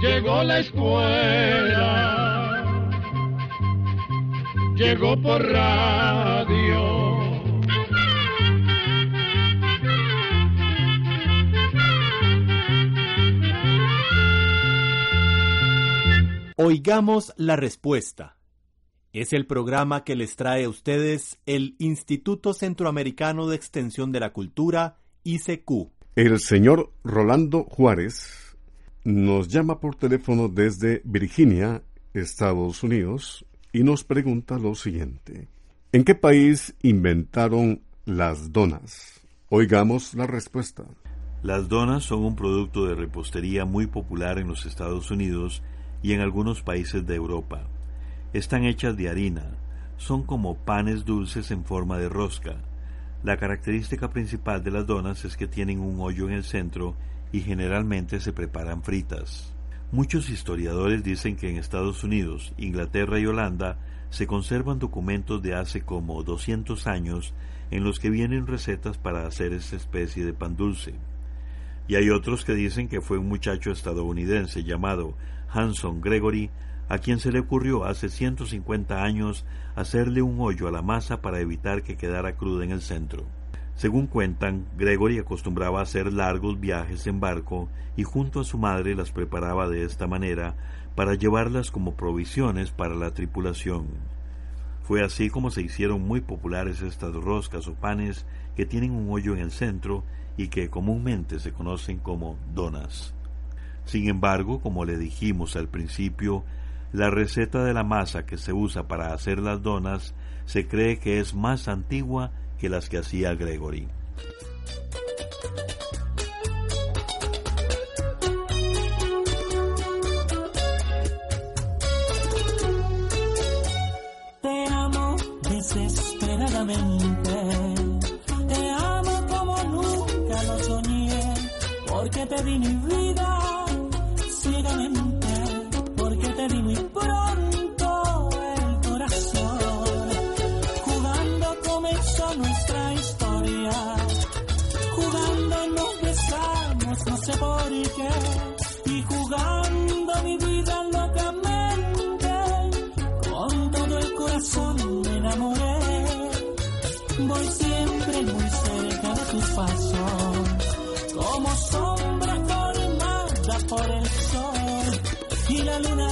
Llegó la escuela, llegó por radio. Oigamos la respuesta. Es el programa que les trae a ustedes el Instituto Centroamericano de Extensión de la Cultura, ICQ. El señor Rolando Juárez nos llama por teléfono desde Virginia, Estados Unidos, y nos pregunta lo siguiente. ¿En qué país inventaron las donas? Oigamos la respuesta. Las donas son un producto de repostería muy popular en los Estados Unidos y en algunos países de Europa. Están hechas de harina, son como panes dulces en forma de rosca. La característica principal de las donas es que tienen un hoyo en el centro y generalmente se preparan fritas. Muchos historiadores dicen que en Estados Unidos, Inglaterra y Holanda se conservan documentos de hace como 200 años en los que vienen recetas para hacer esta especie de pan dulce. Y hay otros que dicen que fue un muchacho estadounidense llamado Hanson Gregory a quien se le ocurrió hace 150 años hacerle un hoyo a la masa para evitar que quedara cruda en el centro. Según cuentan, Gregory acostumbraba hacer largos viajes en barco y junto a su madre las preparaba de esta manera para llevarlas como provisiones para la tripulación. Fue así como se hicieron muy populares estas roscas o panes que tienen un hoyo en el centro y que comúnmente se conocen como donas. Sin embargo, como le dijimos al principio, la receta de la masa que se usa para hacer las donas se cree que es más antigua que las que hacía Gregory. No sé por qué, y jugando mi vida locamente, con todo el corazón me enamoré. Voy siempre muy cerca de tus pasos, como sombra formada por el sol y la luna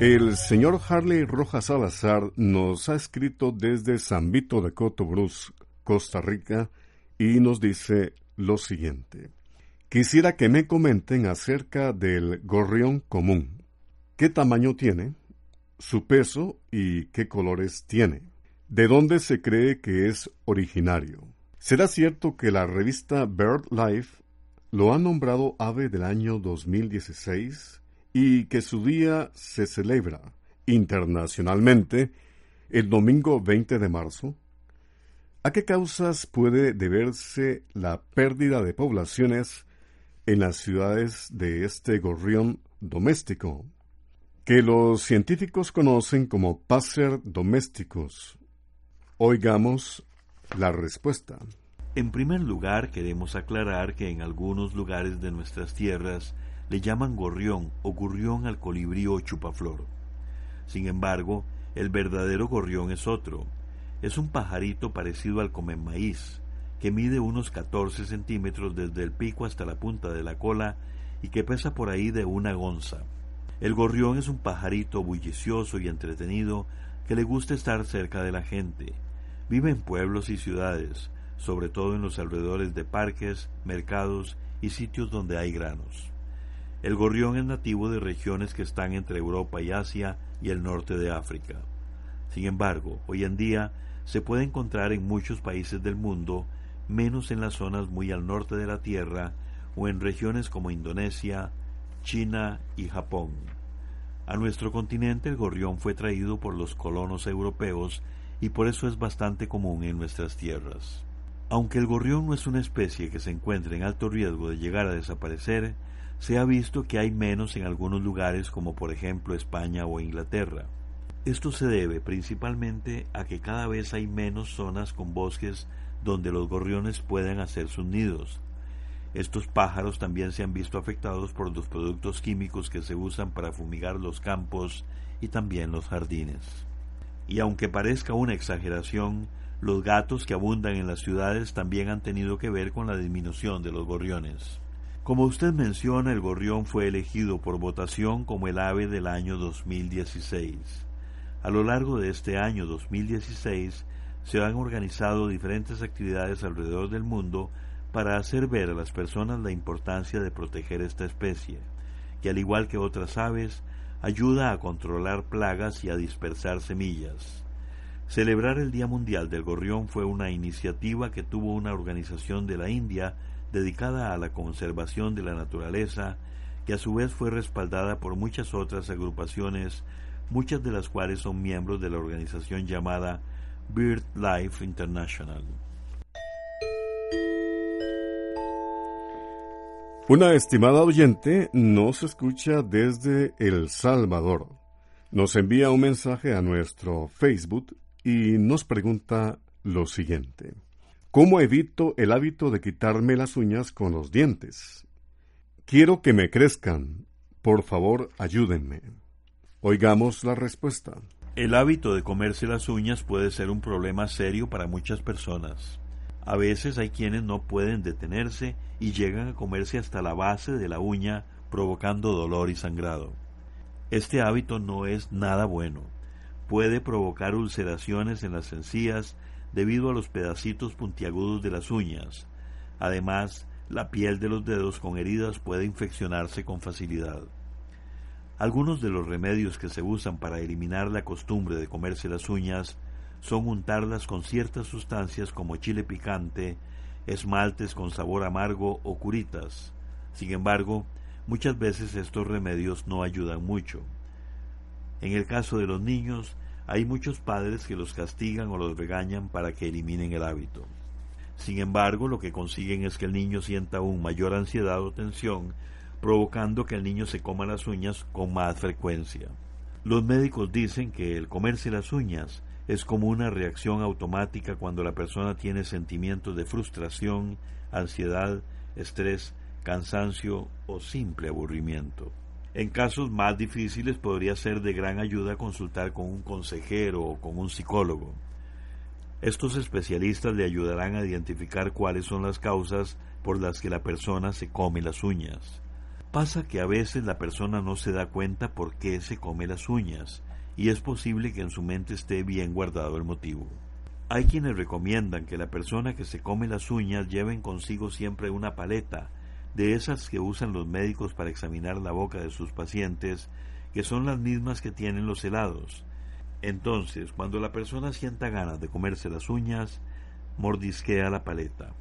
El señor Harley Rojas Salazar nos ha escrito desde San Vito de Cotobruz, Costa Rica, y nos dice lo siguiente. Quisiera que me comenten acerca del gorrión común. ¿Qué tamaño tiene? ¿Su peso y qué colores tiene? ¿De dónde se cree que es originario? ¿Será cierto que la revista BirdLife lo ha nombrado ave del año 2016 y que su día se celebra internacionalmente el domingo 20 de marzo? ¿A qué causas puede deberse la pérdida de poblaciones en las ciudades de este gorrión doméstico? Que los científicos conocen como passer domésticos. Oigamos la respuesta. En primer lugar, queremos aclarar que en algunos lugares de nuestras tierras le llaman gorrión o gurrión al colibrí o chupaflor. Sin embargo, el verdadero gorrión es otro. Es un pajarito parecido al maíz, que mide unos 14 centímetros desde el pico hasta la punta de la cola y que pesa por ahí de una onza. El gorrión es un pajarito bullicioso y entretenido que le gusta estar cerca de la gente. Vive en pueblos y ciudades, sobre todo en los alrededores de parques, mercados y sitios donde hay granos. El gorrión es nativo de regiones que están entre Europa y Asia y el norte de África. Sin embargo, hoy en día se puede encontrar en muchos países del mundo, menos en las zonas muy al norte de la Tierra o en regiones como Indonesia, China y Japón. A nuestro continente el gorrión fue traído por los colonos europeos y por eso es bastante común en nuestras tierras. Aunque el gorrión no es una especie que se encuentre en alto riesgo de llegar a desaparecer, se ha visto que hay menos en algunos lugares como por ejemplo España o Inglaterra. Esto se debe principalmente a que cada vez hay menos zonas con bosques donde los gorriones puedan hacer sus nidos. Estos pájaros también se han visto afectados por los productos químicos que se usan para fumigar los campos y también los jardines. Y aunque parezca una exageración, los gatos que abundan en las ciudades también han tenido que ver con la disminución de los gorriones. Como usted menciona, el gorrión fue elegido por votación como el ave del año 2016. A lo largo de este año 2016 se han organizado diferentes actividades alrededor del mundo para hacer ver a las personas la importancia de proteger esta especie, que al igual que otras aves, ayuda a controlar plagas y a dispersar semillas. Celebrar el Día Mundial del Gorrión fue una iniciativa que tuvo una organización de la India dedicada a la conservación de la naturaleza, que a su vez fue respaldada por muchas otras agrupaciones, muchas de las cuales son miembros de la organización llamada BirdLife International. Una estimada oyente nos escucha desde El Salvador. Nos envía un mensaje a nuestro Facebook y nos pregunta lo siguiente. ¿Cómo evito el hábito de quitarme las uñas con los dientes? Quiero que me crezcan. Por favor, ayúdenme. Oigamos la respuesta. El hábito de comerse las uñas puede ser un problema serio para muchas personas. A veces hay quienes no pueden detenerse y llegan a comerse hasta la base de la uña, provocando dolor y sangrado. Este hábito no es nada bueno puede provocar ulceraciones en las encías debido a los pedacitos puntiagudos de las uñas. Además, la piel de los dedos con heridas puede infeccionarse con facilidad. Algunos de los remedios que se usan para eliminar la costumbre de comerse las uñas son untarlas con ciertas sustancias como chile picante, esmaltes con sabor amargo o curitas. Sin embargo, muchas veces estos remedios no ayudan mucho. En el caso de los niños, hay muchos padres que los castigan o los regañan para que eliminen el hábito. Sin embargo, lo que consiguen es que el niño sienta aún mayor ansiedad o tensión, provocando que el niño se coma las uñas con más frecuencia. Los médicos dicen que el comerse las uñas es como una reacción automática cuando la persona tiene sentimientos de frustración, ansiedad, estrés, cansancio o simple aburrimiento. En casos más difíciles podría ser de gran ayuda consultar con un consejero o con un psicólogo. Estos especialistas le ayudarán a identificar cuáles son las causas por las que la persona se come las uñas. Pasa que a veces la persona no se da cuenta por qué se come las uñas, y es posible que en su mente esté bien guardado el motivo. Hay quienes recomiendan que la persona que se come las uñas lleven consigo siempre una paleta, de esas que usan los médicos para examinar la boca de sus pacientes, que son las mismas que tienen los helados. Entonces, cuando la persona sienta ganas de comerse las uñas, mordisquea la paleta.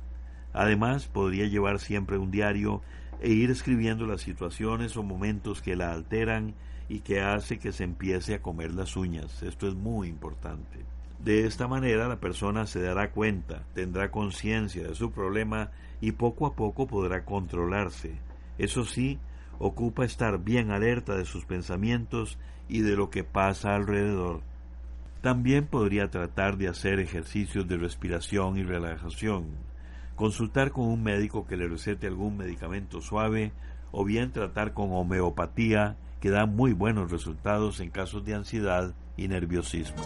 Además, podría llevar siempre un diario e ir escribiendo las situaciones o momentos que la alteran y que hace que se empiece a comer las uñas. Esto es muy importante. De esta manera la persona se dará cuenta, tendrá conciencia de su problema y poco a poco podrá controlarse. Eso sí, ocupa estar bien alerta de sus pensamientos y de lo que pasa alrededor. También podría tratar de hacer ejercicios de respiración y relajación, consultar con un médico que le recete algún medicamento suave o bien tratar con homeopatía que da muy buenos resultados en casos de ansiedad y nerviosismo.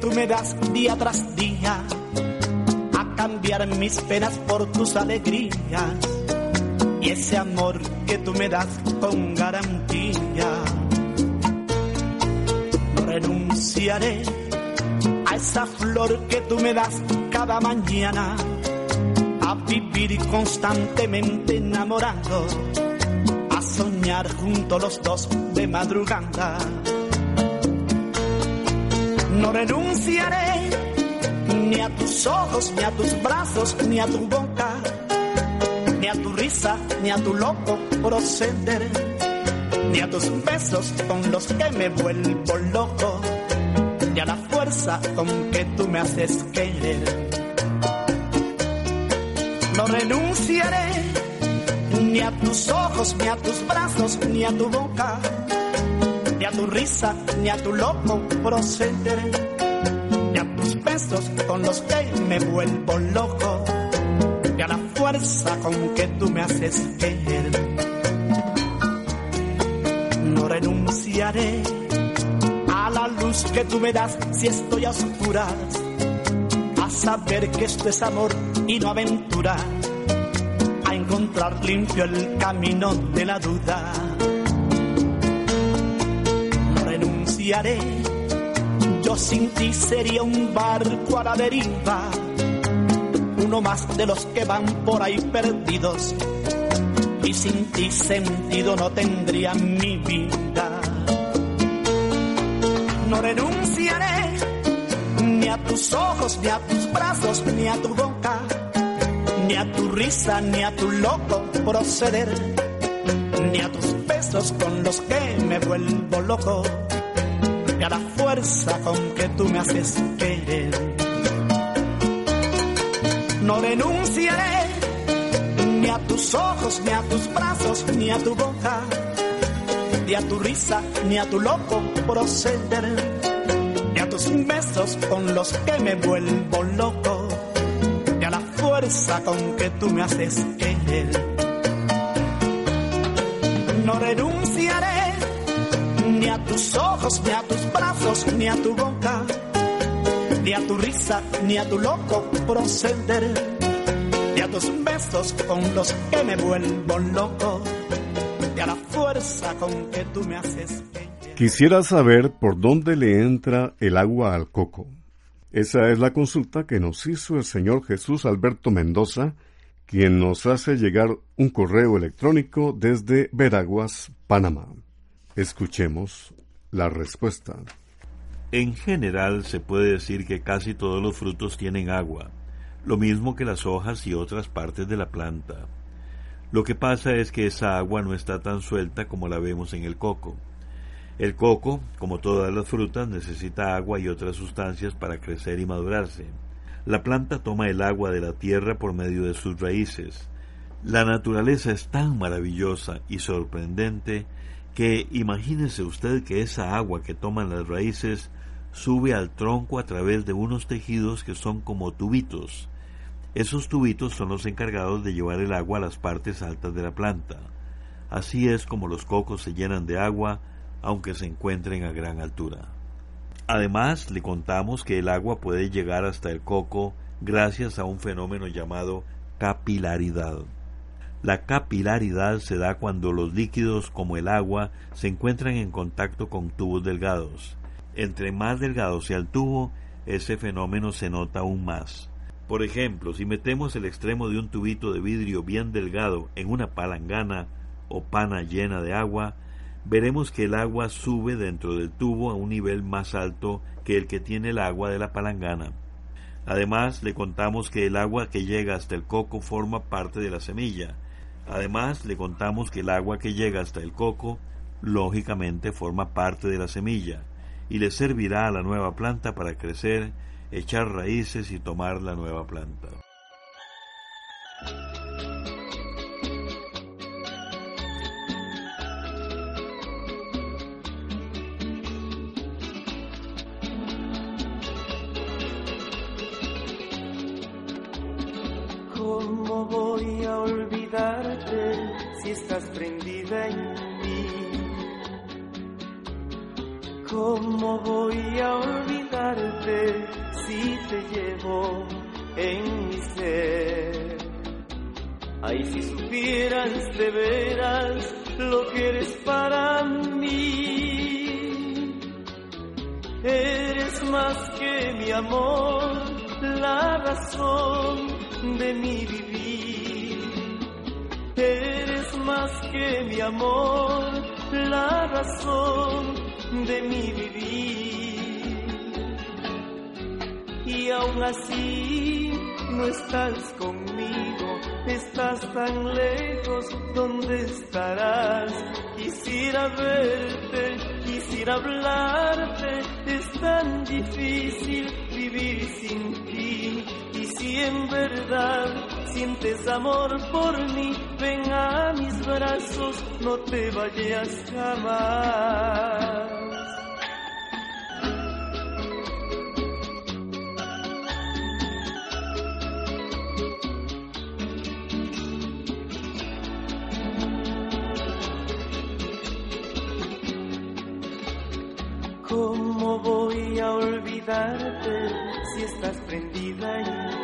Tú me das día tras día, a cambiar mis penas por tus alegrías y ese amor que tú me das con garantía. No renunciaré a esa flor que tú me das cada mañana, a vivir constantemente enamorado, a soñar juntos los dos de madrugada. No renunciaré ni a tus ojos, ni a tus brazos, ni a tu boca ni a tu risa, ni a tu loco proceder, ni a tus besos con los que me vuelvo loco, ni a la fuerza con que tú me haces querer. No renunciaré ni a tus ojos, ni a tus brazos, ni a tu boca, ni a tu risa, ni a tu loco proceder, ni a tus besos con los que me vuelvo loco y a la fuerza con que tú me haces querer. No renunciaré a la luz que tú me das si estoy a oscuras, a saber que esto es amor y no aventura, a encontrar limpio el camino de la duda. Yo sin ti sería un barco a la deriva uno más de los que van por ahí perdidos. Y sin ti sentido no tendría mi vida. No renunciaré ni a tus ojos, ni a tus brazos, ni a tu boca, ni a tu risa, ni a tu loco proceder, ni a tus besos con los que me vuelvo loco, a la fuerza con que tú me haces querer no renunciaré ni a tus ojos, ni a tus brazos, ni a tu boca, ni a tu risa, ni a tu loco proceder, ni a tus besos con los que me vuelvo loco, ni a la fuerza con que tú me haces querer. No renunciaré ni a tus ojos, ni a tus brazos, ni a tu boca ni a tu risa, ni a tu loco proceder, ni a tus besos con los que me vuelvo loco, ni a la fuerza con que tú me haces. Quisiera saber por dónde le entra el agua al coco. Esa es la consulta que nos hizo el señor Jesús Alberto Mendoza, quien nos hace llegar un correo electrónico desde Veraguas, Panamá. Escuchemos la respuesta. En general se puede decir que casi todos los frutos tienen agua, lo mismo que las hojas y otras partes de la planta. Lo que pasa es que esa agua no está tan suelta como la vemos en el coco. El coco, como todas las frutas, necesita agua y otras sustancias para crecer y madurarse. La planta toma el agua de la tierra por medio de sus raíces. La naturaleza es tan maravillosa y sorprendente que imagínese usted que esa agua que toman las raíces sube al tronco a través de unos tejidos que son como tubitos. Esos tubitos son los encargados de llevar el agua a las partes altas de la planta. Así es como los cocos se llenan de agua aunque se encuentren a gran altura. Además, le contamos que el agua puede llegar hasta el coco gracias a un fenómeno llamado capilaridad. La capilaridad se da cuando los líquidos como el agua se encuentran en contacto con tubos delgados. Entre más delgado sea el tubo, ese fenómeno se nota aún más. Por ejemplo, si metemos el extremo de un tubito de vidrio bien delgado en una palangana o pana llena de agua, veremos que el agua sube dentro del tubo a un nivel más alto que el que tiene el agua de la palangana. Además, le contamos que el agua que llega hasta el coco forma parte de la semilla. Además, le contamos que el agua que llega hasta el coco, lógicamente, forma parte de la semilla y le servirá a la nueva planta para crecer, echar raíces y tomar la nueva planta. Ay, si supieras de veras lo que eres para mí. Eres más que mi amor, la razón de mi vivir. Eres más que mi amor, la razón de mi vivir. Y aún así no estás conmigo, estás tan lejos, ¿dónde estarás? Quisiera verte, quisiera hablarte, es tan difícil vivir sin ti. Y si en verdad sientes amor por mí, ven a mis brazos, no te vayas jamás. Si estás prendida en mí?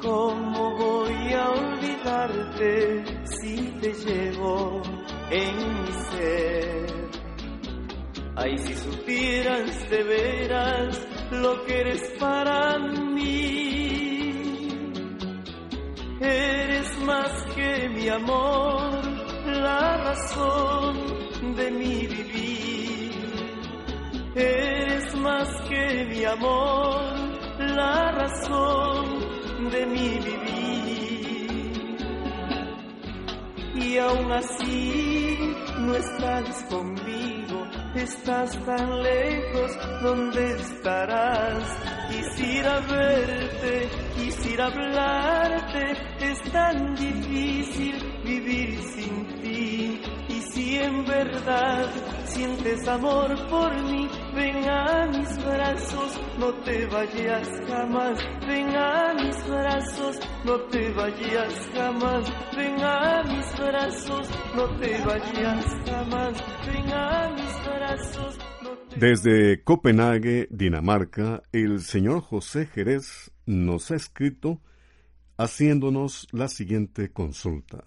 ¿Cómo voy a olvidarte si te llevo en mi ser? Ay, si supieras de veras lo que eres para mí. Eres más que mi amor, la razón de mi vivir. Que mi amor, la razón de mi vivir. Y aún así no estás conmigo, estás tan lejos, ¿dónde estarás? Quisiera verte, quisiera hablarte, es tan difícil vivir sin ti. Y si en verdad sientes amor por mí, ven a mis brazos, no te vayas jamás. Ven a mis brazos, no te vayas jamás. Ven a mis brazos, no te vayas jamás. A mis brazos. Desde Copenhague, Dinamarca, el señor José Jerez nos ha escrito haciéndonos la siguiente consulta.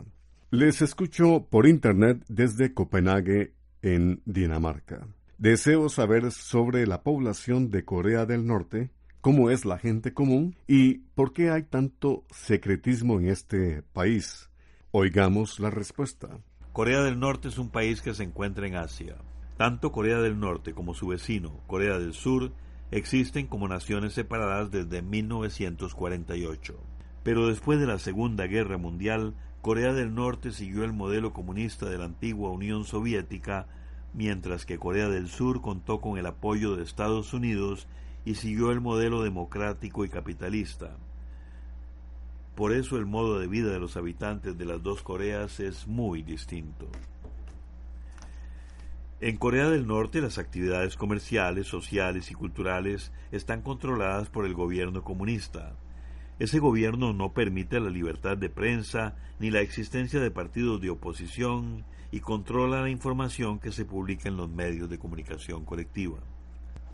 Les escucho por internet desde Copenhague, en Dinamarca. Deseo saber sobre la población de Corea del Norte, cómo es la gente común y por qué hay tanto secretismo en este país. Oigamos la respuesta. Corea del Norte es un país que se encuentra en Asia. Tanto Corea del Norte como su vecino, Corea del Sur, existen como naciones separadas desde 1948. Pero después de la Segunda Guerra Mundial, Corea del Norte siguió el modelo comunista de la antigua Unión Soviética, mientras que Corea del Sur contó con el apoyo de Estados Unidos y siguió el modelo democrático y capitalista. Por eso el modo de vida de los habitantes de las dos Coreas es muy distinto. En Corea del Norte las actividades comerciales, sociales y culturales están controladas por el gobierno comunista. Ese gobierno no permite la libertad de prensa ni la existencia de partidos de oposición y controla la información que se publica en los medios de comunicación colectiva.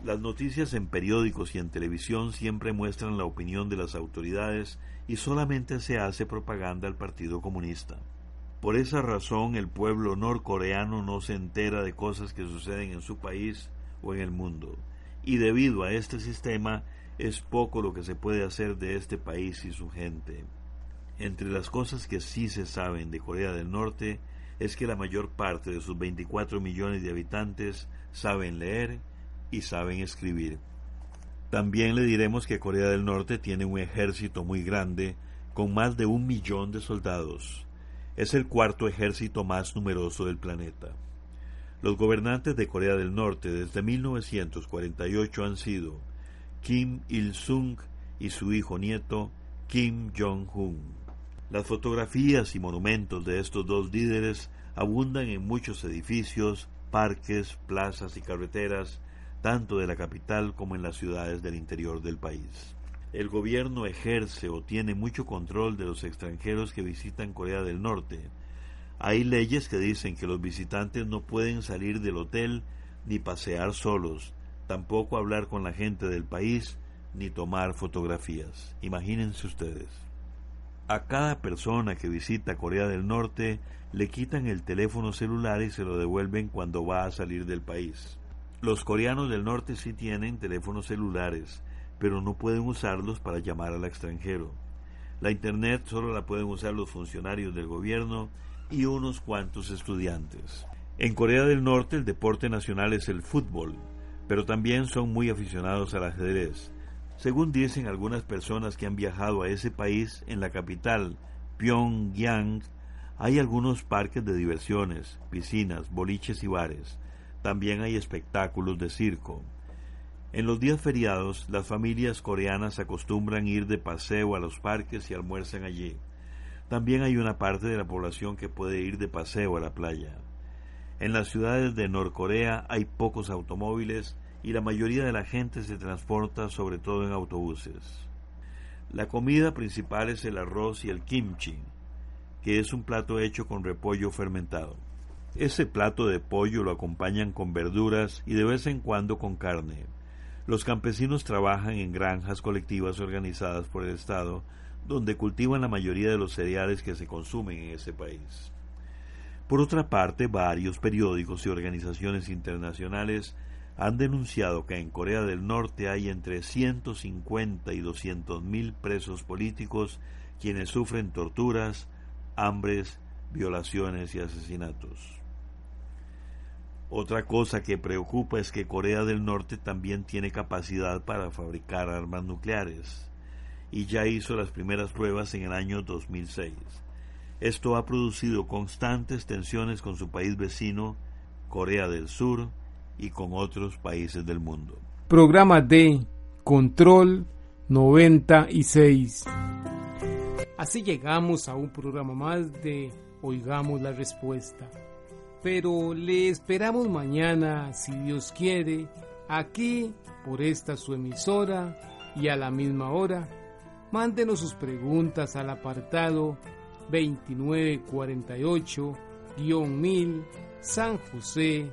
Las noticias en periódicos y en televisión siempre muestran la opinión de las autoridades y solamente se hace propaganda al Partido Comunista. Por esa razón el pueblo norcoreano no se entera de cosas que suceden en su país o en el mundo. Y debido a este sistema es poco lo que se puede hacer de este país y su gente. Entre las cosas que sí se saben de Corea del Norte es que la mayor parte de sus 24 millones de habitantes saben leer y saben escribir. También le diremos que Corea del Norte tiene un ejército muy grande con más de un millón de soldados es el cuarto ejército más numeroso del planeta. Los gobernantes de Corea del Norte desde 1948 han sido Kim Il-sung y su hijo nieto Kim Jong-un. Las fotografías y monumentos de estos dos líderes abundan en muchos edificios, parques, plazas y carreteras, tanto de la capital como en las ciudades del interior del país el gobierno ejerce o tiene mucho control de los extranjeros que visitan Corea del Norte. Hay leyes que dicen que los visitantes no pueden salir del hotel ni pasear solos, tampoco hablar con la gente del país ni tomar fotografías. Imagínense ustedes. A cada persona que visita Corea del Norte le quitan el teléfono celular y se lo devuelven cuando va a salir del país. Los coreanos del norte sí tienen teléfonos celulares, pero no pueden usarlos para llamar al extranjero. La Internet solo la pueden usar los funcionarios del gobierno y unos cuantos estudiantes. En Corea del Norte el deporte nacional es el fútbol, pero también son muy aficionados al ajedrez. Según dicen algunas personas que han viajado a ese país, en la capital, Pyongyang, hay algunos parques de diversiones, piscinas, boliches y bares. También hay espectáculos de circo. En los días feriados, las familias coreanas acostumbran ir de paseo a los parques y almuerzan allí. También hay una parte de la población que puede ir de paseo a la playa. En las ciudades de Norcorea hay pocos automóviles y la mayoría de la gente se transporta sobre todo en autobuses. La comida principal es el arroz y el kimchi, que es un plato hecho con repollo fermentado. Ese plato de pollo lo acompañan con verduras y de vez en cuando con carne. Los campesinos trabajan en granjas colectivas organizadas por el Estado, donde cultivan la mayoría de los cereales que se consumen en ese país. Por otra parte, varios periódicos y organizaciones internacionales han denunciado que en Corea del Norte hay entre 150 y 200 mil presos políticos quienes sufren torturas, hambres, violaciones y asesinatos. Otra cosa que preocupa es que Corea del Norte también tiene capacidad para fabricar armas nucleares y ya hizo las primeras pruebas en el año 2006. Esto ha producido constantes tensiones con su país vecino, Corea del Sur, y con otros países del mundo. Programa de Control 96. Así llegamos a un programa más de Oigamos la Respuesta pero le esperamos mañana, si Dios quiere, aquí por esta su emisora y a la misma hora. Mándenos sus preguntas al apartado 2948-1000 San José,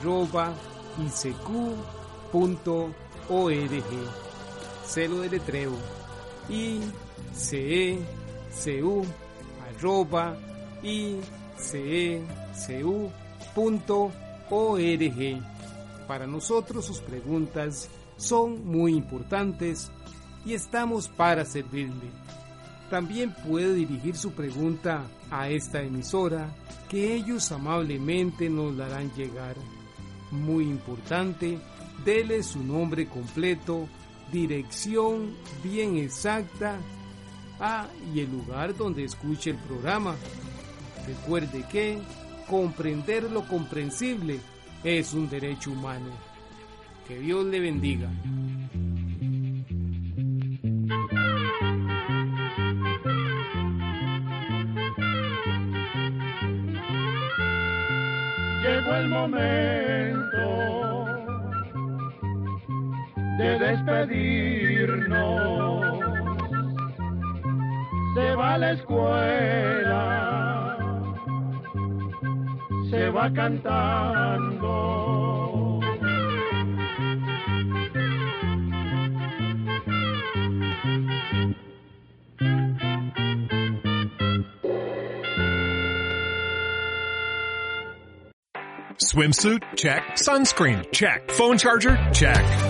arroba Celo de letreo i c e c u arroba i cecu.org. Para nosotros sus preguntas son muy importantes y estamos para servirle. También puede dirigir su pregunta a esta emisora que ellos amablemente nos la harán llegar. Muy importante, dele su nombre completo, dirección bien exacta ah, y el lugar donde escuche el programa. Recuerde que comprender lo comprensible es un derecho humano. Que Dios le bendiga. La escuela, se va cantando. Swimsuit? Check. Sunscreen? Check. Phone charger? Check.